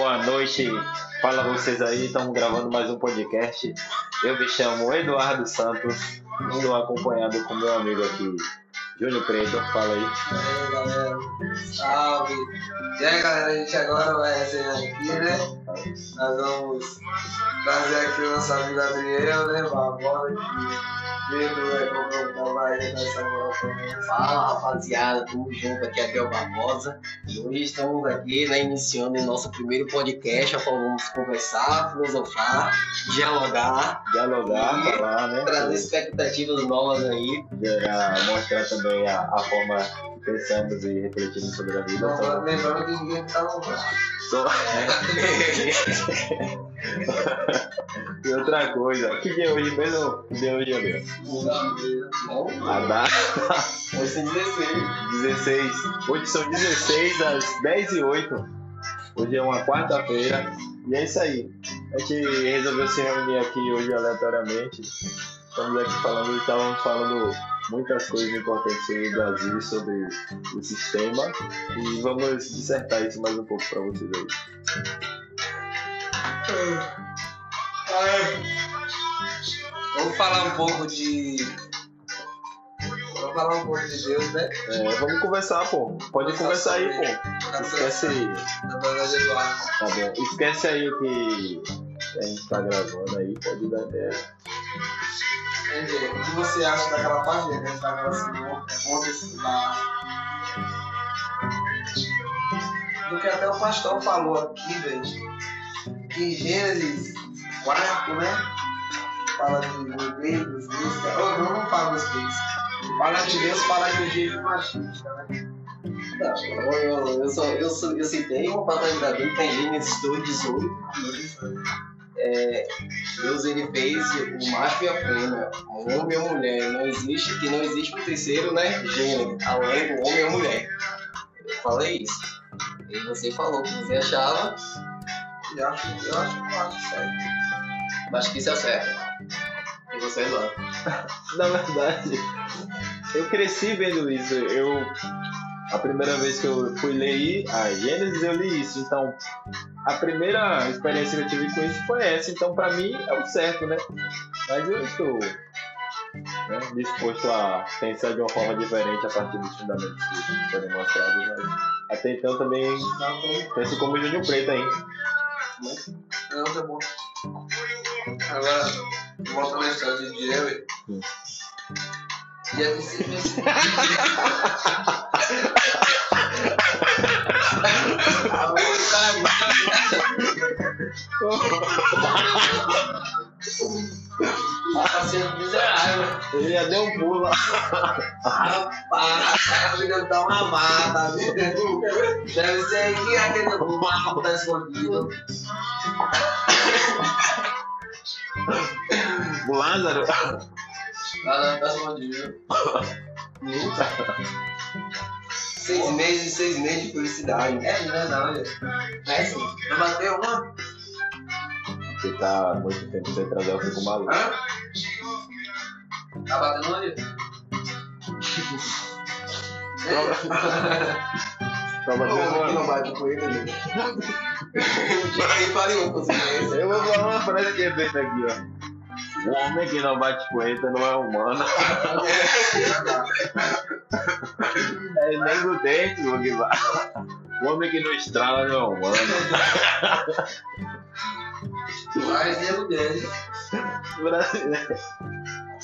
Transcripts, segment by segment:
boa noite para vocês aí. Estamos gravando mais um podcast. Eu me chamo Eduardo Santos, estou acompanhado com meu amigo aqui, Júnior Preto. Fala aí. E aí, galera. Salve. E aí, galera, a gente agora vai resenhar aqui, né? Nós vamos trazer aqui o nosso amigo Adriel, né? Barbosa, que é. Fala rapaziada, tamo junto aqui, Abel Barbosa. E hoje estamos aqui, né, iniciando o nosso primeiro podcast, a qual vamos conversar, filosofar, dialogar, Dialogar, falar, né? trazer expectativas novas aí. Mostrar também a, a forma pensamos e refletimos sobre a vida. Então, lembrando que ninguém tá braço. Só- E outra coisa, o que dia é hoje mesmo? Que dia é hoje? Não, A data. hoje tem 16. 16. Hoje são 16 às 10 e 8. Hoje é uma quarta-feira. E é isso aí. A gente resolveu se reunir aqui hoje aleatoriamente. Estamos aqui falando, estávamos falando muitas coisas importantes sobre o Brasil e sobre o sistema. E vamos dissertar isso mais um pouco para vocês aí. Vamos falar um pouco de. Vamos falar um pouco de Deus, né? É, vamos conversar, pô. Pode conversar aí, pô. Esquece aí. Tá bom. Esquece aí o que a gente tá gravando aí. Pode dar ideia. O que você acha daquela página que a gente gravando ontem estudar? Do que até o pastor falou aqui, velho. Que Gênesis 4, né? Fala de dos Deus. Ou não, não fala dos. Fala de Deus, fala de um machista, né? Não, eu, eu, eu, só, eu, só- eu citei uma passagem da Bíblia, que tá em Gênesis 2, 18. É, Deus ele fez o macho e a fêmea, o homem e a mulher. Não existe, que não existe o terceiro né, gênero, além do homem e a mulher. Eu falei isso. E você falou que você achava, Eu acho, eu acho, eu acho certo. mas que isso é certo. E você não. Na verdade, eu cresci vendo isso. Eu a primeira vez que eu fui ler a Gênesis eu li isso. Então, a primeira experiência que eu tive com isso foi essa. Então, pra mim é o certo, né? Mas eu estou né, disposto a pensar de uma forma diferente a partir dos fundamentos que foram mostrados. Mas até então também penso como o Júnior Preto ainda. Não, tá bom. Agora, voltando à história de. Hum. E é possível. Tá sendo miserável. Ele já deu um pulo lá. Rapaz, a vida tá uma mata, viu? Deve ser que aquele mato tá escondido. O Lázaro. Ela tá escondido. Seis meses, seis meses de felicidade. É verdade. É sim. Não bateu uma? Você tá muito tempo sem trazer o fico maluco. Hã? Tá batendo onde? Tá batendo não uma- bate com ele, né? Pariu com você? Eu vou falar uma frase que é feita aqui, ó. O homem que não bate punheta não é humano. É nem do dente, o que vai. O homem que não estrala não é humano. Mas erro dele. Brasileiro.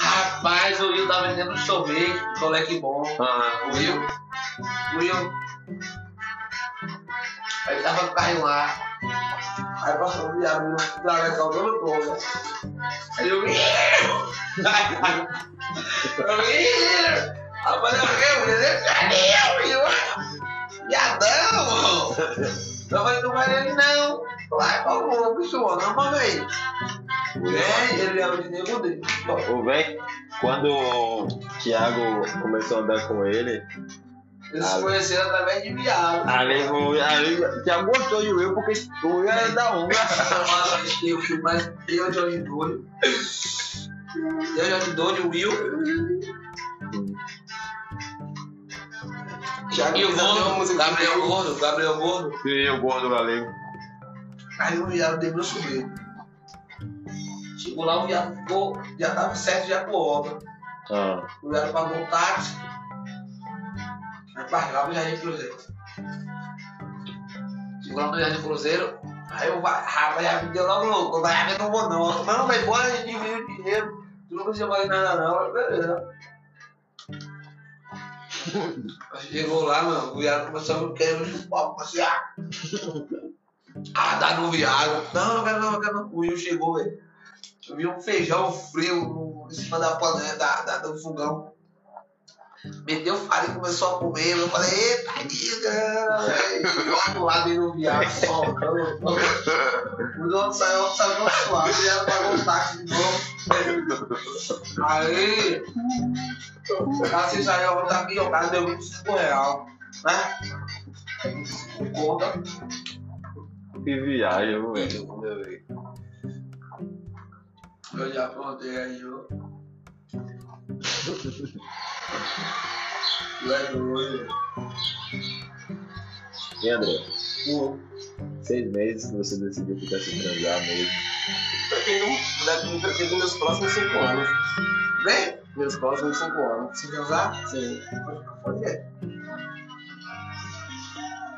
Rapaz, o Will tá vendendo sorvete, coleque bom. Ah, O Will, o Will, aí tava com o carrinho lá. Aí passou o diabo no travessão todo todo. Aí eu vi. Eu vi. Rapaz, eu vi, eu vi. Cadê o Will? Viadão! Eu não vai ele não. Vai, por favor, bicho, não manda aí. Vem, ele leva de nego dele. o velho, quando o Thiago começou a andar com ele, Eles se conheceram através de viado. ali o ali, Thiago gostou de Will porque o Will era da Unga. Tem o filme mais eu, Johnny Doyle. Eu, Johnny Doyle, o Will. E o Gordo, Gabriel Gordo, Gabriel Gordo. E o gordo galego. Aí o viado deu meu sobrinho. Chegou lá, o viado ficou, já tava certo já com obra. Ah, O viado pagou o táxi. Aí pagava o Jardim Cruzeiro. Chegou no Jardim Cruzeiro, aí o rapaz já me deu logo louco. Vai, não vou não. Não, mas embora, a gente viu o dinheiro. Tu não precisa mais nada não. Eu, Beleza. Chegou lá, mano, o viado começou a querer me chupar, passear. Ah, dá no viado. Não, não quero não, não quero não. O Will chegou, velho. Eu vi um feijão frio em cima da panela da, da- do fogão. Meteu farinha e começou a comer. Eu falei, eita, velho. Outro lado aí no viado, soltando. O dono saiu, saiu suave, e ela pagou o táxi de novo. Aí, assim saiu a outra aqui, o cara deu 25 reais, né? 25 conta. que viagem, velho. Eu já aprontei aí, ó. É. E André? Seis meses que você decidiu ficar sem transar mesmo. Pretendo, pretendo meus próximos 5 anos. Vem, Meus próximos 5 anos. se casar, Sim. pode ir.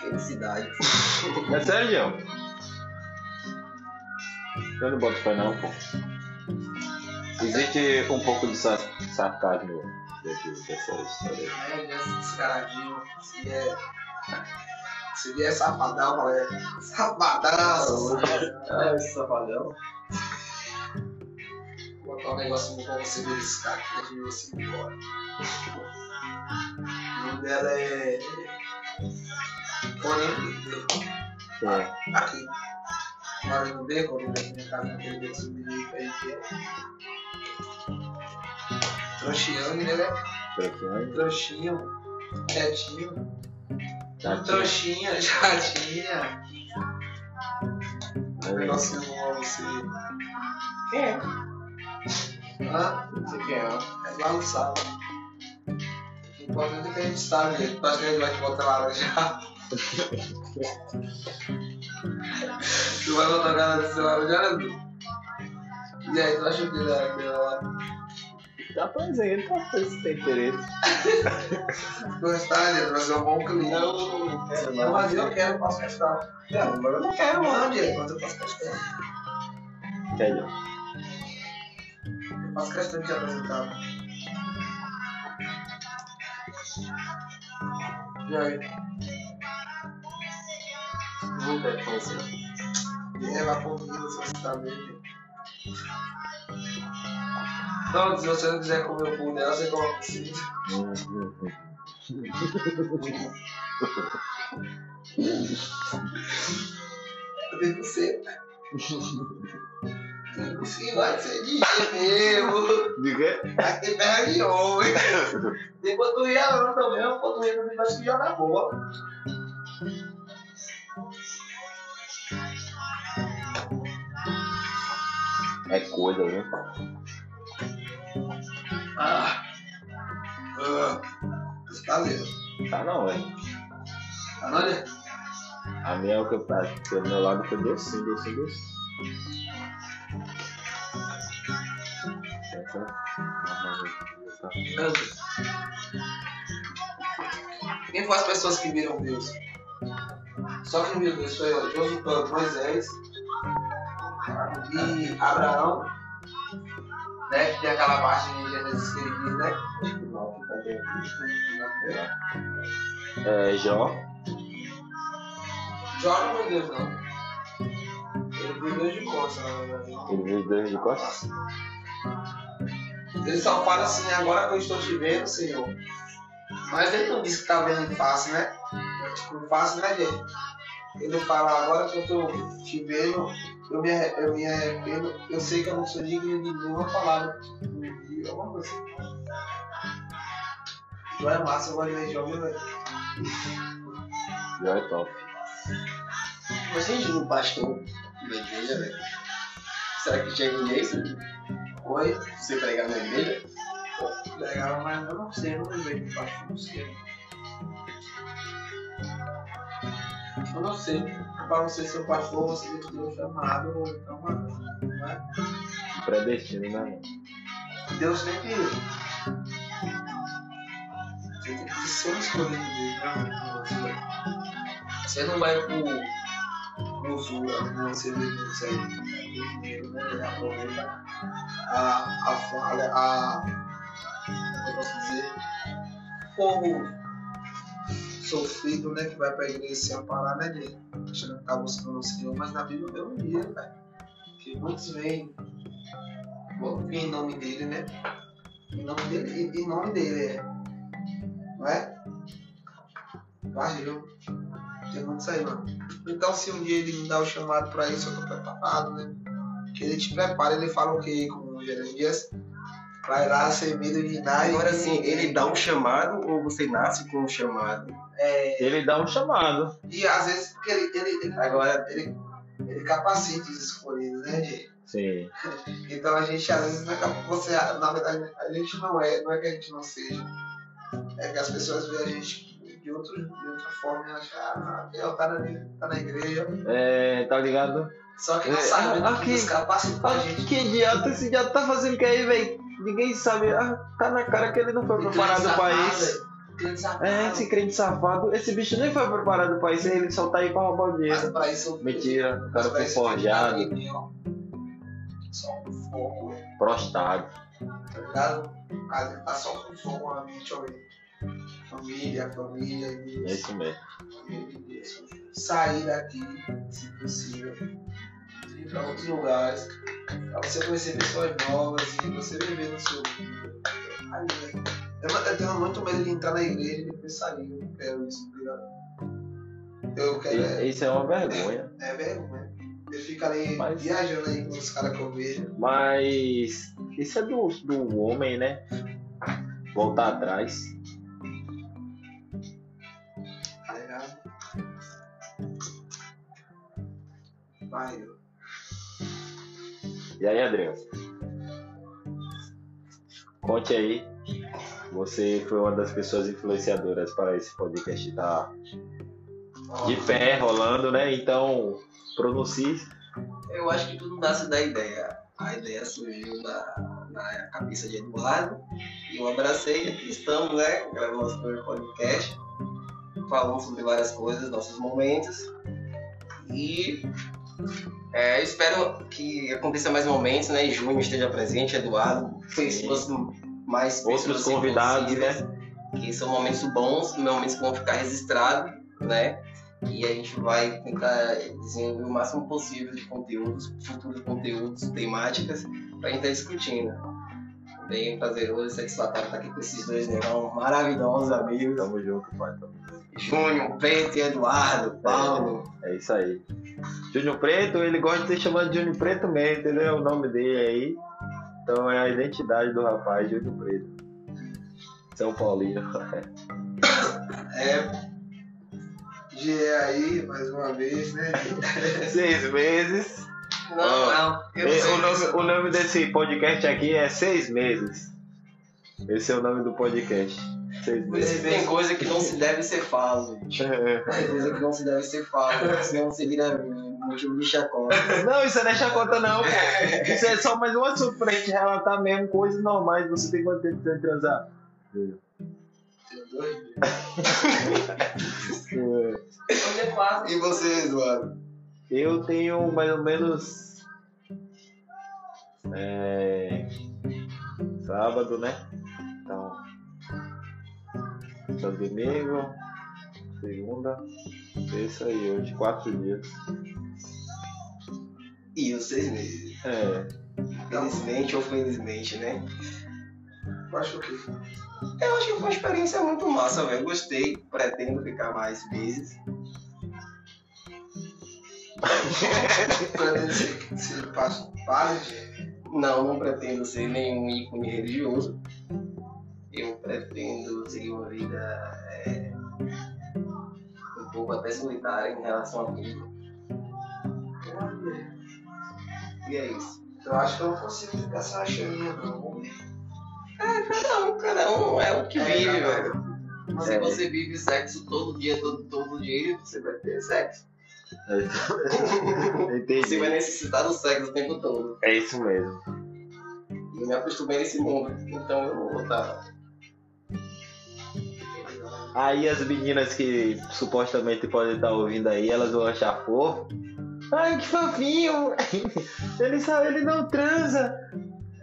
Felicidade. É sério, João? Eu não boto fé não, pô. Existe um pouco de sa- sarcasmo dentro dessa história. É, já descaradinho. Se é. Se vier safadão, galera. Safadão! Ah, esse safadão. Vou botar um negócio pra você beliscar aqui antes de você ir embora. O nome dela é. Connie. É. Aqui. Mora no beco, ali na minha casa, naquele beco subir aí que é. Trouxiane, né? Trouxinha, Trouxinho. Quietinho. Chatinho. Trouxinha, chatinha. É. Negocinho bom você. Quem é? Hã? Não sei quem é. É lá no sábado. O importante é que a gente sabe, gente. Que a gente vai te botar lá já? tu vai botar a cara desse lado já, né? E aí, tu acha que da- dela? Tá apresenta, se tem interesse. Gostar, gente, vai ser um bom cliente. Não, não quero Não, não. mas eu quero, eu posso questão. Não, mas eu não Quero não, direito, mas eu faço questão. Sério. Eu faço questão de te apresentar. E aí? Muita infância. E ela comigo, se você tá vendo. Não, se você não quiser comer o pão dela, você coloca hum, hum. Eu tenho que ser. Que ser, vai ser de mesmo. De quê? Aqui terra de homem. Tem panturrilha não também, a panturrilha também vai se jogar bola. É coisa, viu? Ah. Ah. Valeu. Tá não, velho. Tá não, né? A minha é o que eu faço. Do meu lado foi docinho, docinho, docinho. Essa- Quem foram as pessoas que viram Deus? Só quem viu Deus foi Josué, Moisés e Abraão, né? Que tem aquela parte em Gênesis que ele diz, né? É, Jó. Jó não viu Deus, não. Ele viu Deus de costas, na verdade. Ele viu Deus de costas. Ele só fala assim, agora que eu estou te vendo, Senhor. Mas ele não disse que tá vendo face, né? Tipo, face, né, gente? Ele fala, agora que eu estou te vendo, eu me, eu me arrependo, eu sei que eu não sou digno de nenhuma palavra. E alguma coisa. Não é massa, eu gosto de ver jogo, velho. Jó é top. Mas tem um pastor da igreja, velho. Será que tinha ninguém se Oi, você pregar na igreja? legal, mas eu não sei, eu não vejo de baixo, não sei. Eu não sei. Para você ser o pastor, você tem que ter o chamado, então, mano, não é? Predestino, né? Deus tem que. Você tem que ser um escolhido né? Você- não vai pro. sul, né? você que você tem dinheiro, né? Ele aproveita a, a falha, a. Como eu posso dizer? Povo sofrido, né? Que vai pra igreja se amparar, né? De achando que tá buscando o Senhor, mas na Bíblia deu um dia, velho. Que muitos vêm Vamos vir em nome dele, né? Em nome dele, em nome dele, é. Não é? Barril. Tem muito isso aí, mano. Então, se um dia ele me dá o chamado pra isso, eu tô preparado, né? Que ele te prepara, ele fala o quê? Com Jeremias? Vai lá ser medo de nada. Agora sim, ele dá um chamado ou você nasce com um chamado? É, Ele dá um chamado. e às vezes, porque ele, ele, ele, Agora- ele, ele capacita os escolhidos, né, gente? Sim. Então a gente às vezes é você, na verdade, a gente não é, não é que a gente não seja. É que as pessoas veem a gente de, outro, de outra forma e acham, ah, não, tá na, tá na igreja. É, tá ligado? Só que não É, sabe ah, que Deus capacitou a gente. Que idiota, esse idiota tá fazendo o que aí, velho? Ninguém sabe. Ah, tá na cara que ele não foi preparado pra isso. Crente safado. É, esse crente safado. Esse bicho nem foi preparado pra isso, ele só tá aí pra roubar o Mas dinheiro. pra isso. Mentira, o cara pra foi forjado. Só um fogo, prostado. tá ligado? Às vezes tá só com fogo na mente, ó. Família, família, É Deus. isso mesmo. sair daqui, se possível, ir para outros lugares, para você conhecer pessoas novas e você viver no seu. Aí, né? Eu, eu tenho muito medo de entrar na igreja e depois sair. Eu quero isso, tá? Eu quero. É, Isso é uma vergonha. é vergonha. Eu fico ali Mas- viajando aí com os caras que eu vejo. Mas isso é do, do homem, né? Voltar atrás. Tá? Vai, eu. E aí, Adriano? Conte aí. Você foi uma das pessoas influenciadoras para esse podcast estar de pé, rolando, né? Então, pronuncie. Eu acho que tudo nasce da ideia. A ideia surgiu na, na cabeça de Eduardo e eu abracei e aqui estamos, né? Gravando nosso primeiro podcast, falando sobre várias coisas, nossos momentos. E é, eu espero que aconteça mais momentos, né? Em junho esteja presente, Eduardo, pessoas mais Outros pessoas convidados, né? Que são momentos bons, momentos que vão ficar registrados, né? E a gente vai tentar desenvolver o máximo possível de conteúdos, futuros conteúdos, temáticas, pra gente estar discutindo. Bem prazeroso e satisfatório estar aqui com esses dois negão maravilhosos amigos. Tamo junto, pai. Tamo junto. Júnior, Preto e Eduardo, Paulo. É isso aí. Júnior Preto, ele gosta de ser chamado de Júnior Preto mesmo, entendeu? O nome dele aí. Então é a identidade do rapaz, Júnior Preto. São Paulino. É. G aí, mais uma vez, né? Seis meses. Não, não. O, nome, o nome desse podcast aqui é Seis Meses. Esse é o nome do podcast. Tem coisa que não se deve ser falado. gente. Tem coisa que não se deve ser falado, senão você vira motivo de chacota. Não, isso não é chacota não, pô. Isso é só mais um assunto pra gente relatar mesmo coisas normais. Você tem quanto tempo sem transar? Dois. E você, Eduardo? Eu tenho mais ou menos. É, sábado, né? Então. Domingo, segunda, terça e hoje, quatro dias. E os seis meses. É, Felizmente ou felizmente, né? Eu acho que Eu acho que foi uma experiência muito massa, velho. Gostei, pretendo ficar mais vezes. pretende ser, ser padre, Não, não pretendo ser nenhum ícone religioso. Eu pretendo seguir vida é, um pouco até solitária em relação a tudo. E é isso. eu acho que eu não consigo ficar uma chaminha, não. Cada um, cada um é o que É, vive, velho. Mas É. se você vive sexo todo dia, todo, todo dia, você vai ter sexo. Você vai necessitar do sexo o tempo todo. É isso mesmo. Eu me acostumei nesse mundo. Então eu não vou estar. Aí as meninas que supostamente podem estar ouvindo aí, elas vão achar fofo. Ai, que fofinho! Ele só ele não transa.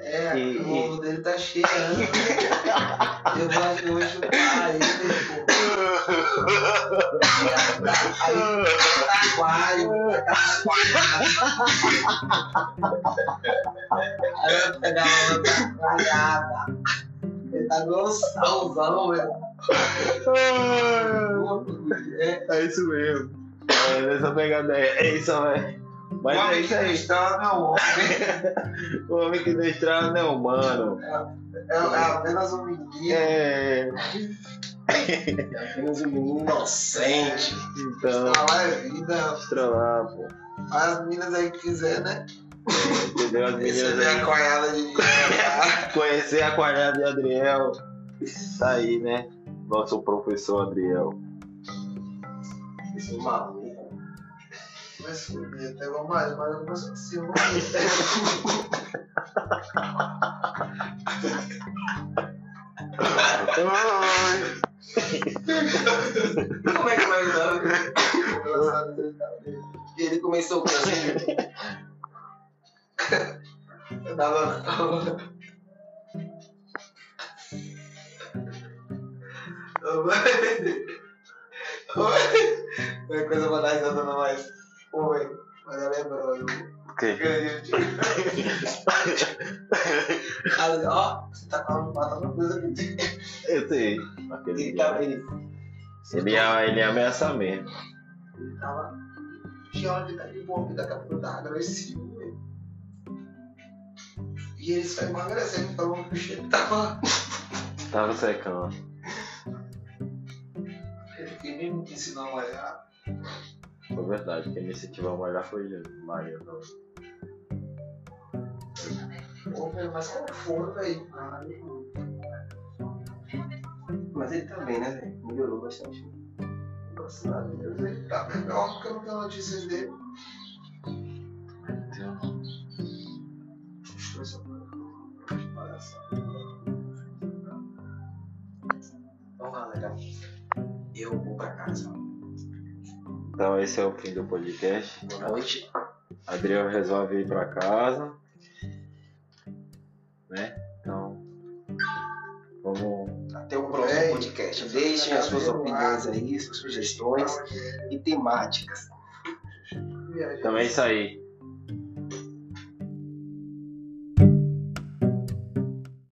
É, E- o ovo dele tá cheirando. eu vou, eu vou chupar ele, pô. Aquário. Aí eu vou pegar uma outra aquariada. Ele tá gostosão, velho. É, É isso mesmo. É nessa pegada aí. É isso, velho. Mas o é homem isso que não aí. está, meu homem. O homem que não estrada não é humano. É, é apenas um menino. É. É apenas um menino inocente. Então, lá é vida. mostra lá, pô. As meninas aí que quiser, né? Entendeu? As é meninas aí. coiada de dinheiro. Conhecer a quadrada de Adriel. Tá aí, né? Nosso professor Adriel. Isso é maluco. Mas fudeu, até vamos mais, mas eu começo assim, vamos Como é que vai dar? E ele começou com. Eu tava. É coisa risada não, mas. Oi, mas eu lembrou. eu- O quê? Aí, Ó, você tá com uma coisa que Eu sei. Ele tava, ele, Ele ia, ele ia ameaçar mesmo. ele tava. Tinha hora que tá de boa, daqui a pouco tava agressivo, velho. E ele só emagrecendo, falando que o cheiro tava. Tava secando. Ensinou a malhar. Foi verdade. Quem me incentivou a malhar foi Maria. Não. Pô, velho, mas como for, velho? Mas ele tá bem, né, velho? Melhorou bastante. Graças a Deus, ele tá melhor porque eu não tenho notícias dele. Casa. Então esse é o fim do podcast. Boa noite. Adriel resolve ir pra casa. Né? Então. Vamos. Até o próximo Ei, podcast. Deixem as suas opiniões aí, suas sugestões e temáticas. Então é isso aí.